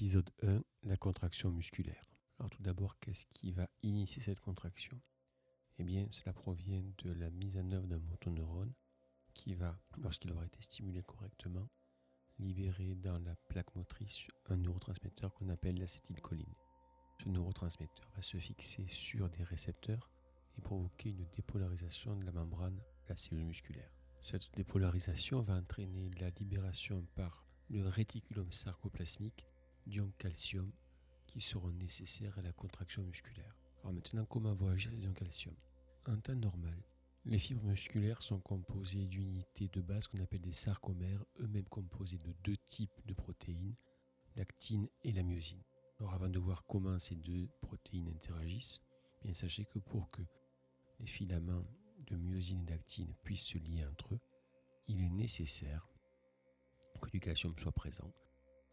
Épisode 1 La contraction musculaire. Alors tout d'abord, qu'est-ce qui va initier cette contraction? Eh bien, cela provient de la mise en œuvre d'un motoneurone qui va, lorsqu'il aura été stimulé correctement, libérer dans la plaque motrice un neurotransmetteur qu'on appelle l'acétylcholine. Ce neurotransmetteur va se fixer sur des récepteurs et provoquer une dépolarisation de la membrane la cellule musculaire. Cette dépolarisation va entraîner la libération par le réticulum sarcoplasmique d'ions calcium qui seront nécessaires à la contraction musculaire. Alors maintenant, comment vont agir ces ions calcium? En temps normal, les fibres musculaires sont composées d'unités de base qu'on appelle des sarcomères, eux-mêmes composés de deux types de protéines, l'actine et la myosine. Alors avant de voir comment ces deux protéines interagissent, bien sachez que pour que les filaments de myosine et d'actine puissent se lier entre eux, il est nécessaire que du calcium soit présent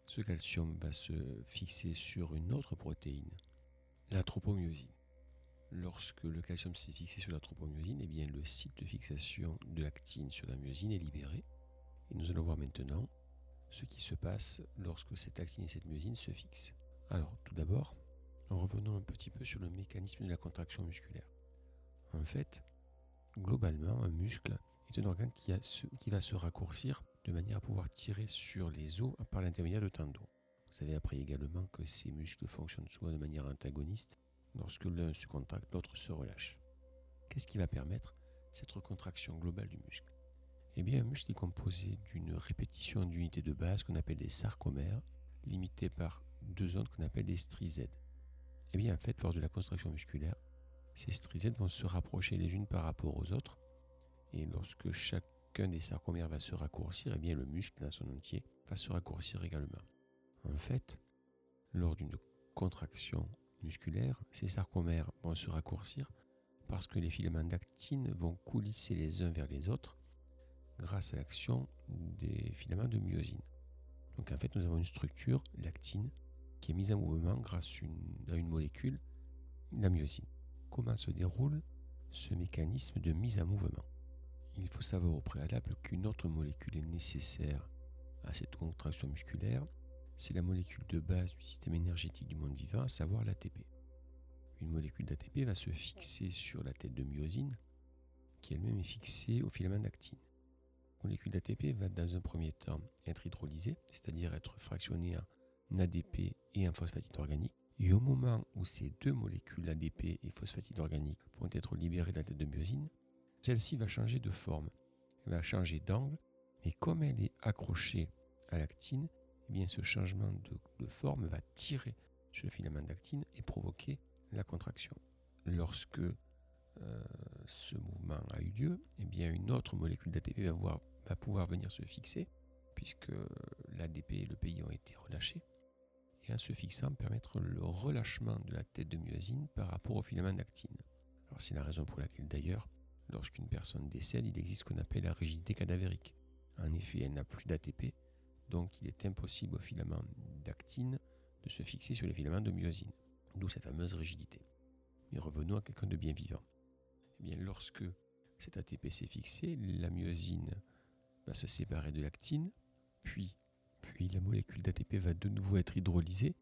ce calcium va se fixer sur une autre protéine, la tropomyosine. Lorsque le calcium s'est fixé sur la tropomyosine, eh bien le site de fixation de l'actine sur la myosine est libéré. Et nous allons voir maintenant ce qui se passe lorsque cette actine et cette myosine se fixent. Alors, tout d'abord, revenons un petit peu sur le mécanisme de la contraction musculaire. En fait, globalement, un muscle est un organe qui, qui va se raccourcir de manière à pouvoir tirer sur les os par l'intermédiaire de tendons. Vous savez après également que ces muscles fonctionnent souvent de manière antagoniste. Lorsque l'un se contracte, l'autre se relâche. Qu'est-ce qui va permettre cette recontraction globale du muscle? Eh bien, un muscle est composé d'une répétition d'unités de base qu'on appelle des sarcomères, limitées par deux zones qu'on appelle des strizèdes. Eh bien, en fait, lors de la contraction musculaire, ces strizèdes vont se rapprocher les unes par rapport aux autres, et lorsque chaque des sarcomères va se raccourcir, et bien le muscle dans son entier va se raccourcir également. En fait, lors d'une contraction musculaire, ces sarcomères vont se raccourcir parce que les filaments d'actine vont coulisser les uns vers les autres grâce à l'action des filaments de myosine. Donc en fait, nous avons une structure, l'actine, qui est mise en mouvement grâce à une molécule, la myosine. Comment se déroule ce mécanisme de mise en mouvement? Il faut savoir au préalable qu'une autre molécule est nécessaire à cette contraction musculaire. C'est la molécule de base du système énergétique du monde vivant, à savoir l'ATP. Une molécule d'ATP va se fixer sur la tête de myosine, qui elle-même est fixée au filament d'actine. La molécule d'ATP va dans un premier temps être hydrolysée, c'est-à-dire être fractionnée en ADP et en phosphatide organique. Et au moment où ces deux molécules ADP et phosphatide organique vont être libérées de la tête de myosine, celle-ci va changer de forme, elle va changer d'angle, et comme elle est accrochée à l'actine, eh bien ce changement de, forme va tirer sur le filament d'actine et provoquer la contraction. Lorsque euh, ce mouvement a eu lieu, eh bien une autre molécule d'ATP va, pouvoir venir se fixer, puisque l'ADP et le PI ont été relâchés, et en se fixant permettre le relâchement de la tête de myosine par rapport au filament d'actine. Alors c'est la raison pour laquelle d'ailleurs Lorsqu'une personne décède, il existe ce qu'on appelle la rigidité cadavérique. En effet, elle n'a plus d'ATP, donc il est impossible au filament d'actine de se fixer sur les filaments de myosine, d'où cette fameuse rigidité. Mais revenons à quelqu'un de bien vivant. Eh bien, lorsque cet ATP s'est fixé, la myosine va se séparer de l'actine, puis, puis la molécule d'ATP va de nouveau être hydrolysée,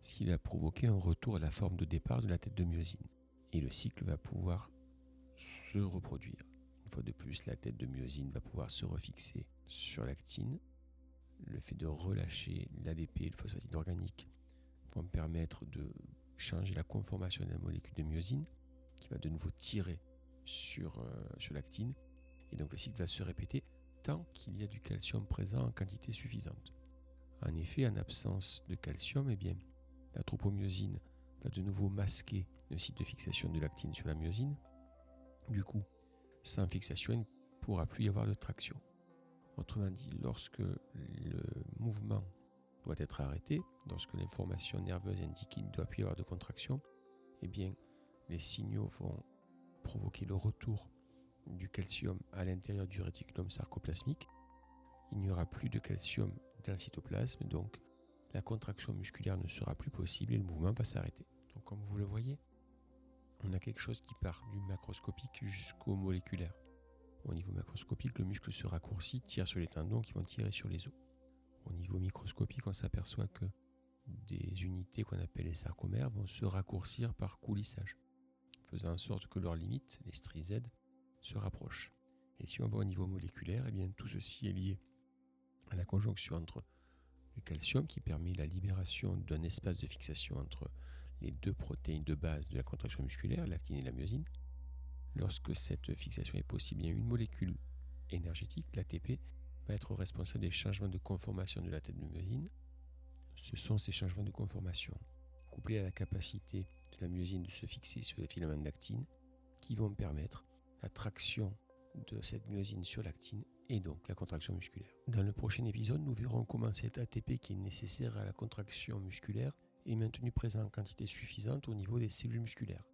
ce qui va provoquer un retour à la forme de départ de la tête de myosine. Et le cycle va pouvoir reproduire. Une fois de plus, la tête de myosine va pouvoir se refixer sur l'actine. Le fait de relâcher l'ADP et le phosphatide organique vont permettre de changer la conformation de la molécule de myosine qui va de nouveau tirer sur, euh, sur l'actine. Et donc le cycle va se répéter tant qu'il y a du calcium présent en quantité suffisante. En effet, en absence de calcium, eh bien, la tropomyosine va de nouveau masquer le site de fixation de l'actine sur la myosine du coup, sans fixation, il ne pourra plus y avoir de traction. Autrement dit, lorsque le mouvement doit être arrêté, lorsque l'information nerveuse indique qu'il ne doit plus y avoir de contraction, eh bien, les signaux vont provoquer le retour du calcium à l'intérieur du réticulum sarcoplasmique. Il n'y aura plus de calcium dans le cytoplasme, donc la contraction musculaire ne sera plus possible et le mouvement va s'arrêter. Donc comme vous le voyez, on a quelque chose qui part du macroscopique jusqu'au moléculaire. Au niveau macroscopique, le muscle se raccourcit, tire sur les tendons qui vont tirer sur les os. Au niveau microscopique, on s'aperçoit que unités qu'on appelle les sarcomères vont se raccourcir par coulissage, faisant en sorte que leurs limites, les stries Z, se rapprochent. Et si on va au niveau moléculaire, eh bien, tout ceci est lié à la conjonction entre le calcium qui permet la libération d'un espace de fixation entre les deux protéines de base de la contraction musculaire, l'actine et la myosine. Lorsque cette fixation est possible, une molécule énergétique, l'ATP, va être responsable des changements de conformation de la tête de myosine. Ce sont ces changements de conformation, couplés à la capacité de la myosine de se fixer sur les filaments d'actine, qui vont permettre la traction de cette myosine sur l'actine et donc la contraction musculaire. Dans le prochain épisode, nous verrons comment cet ATP qui est nécessaire à la contraction musculaire est maintenu présent en quantité suffisante au niveau des cellules musculaires.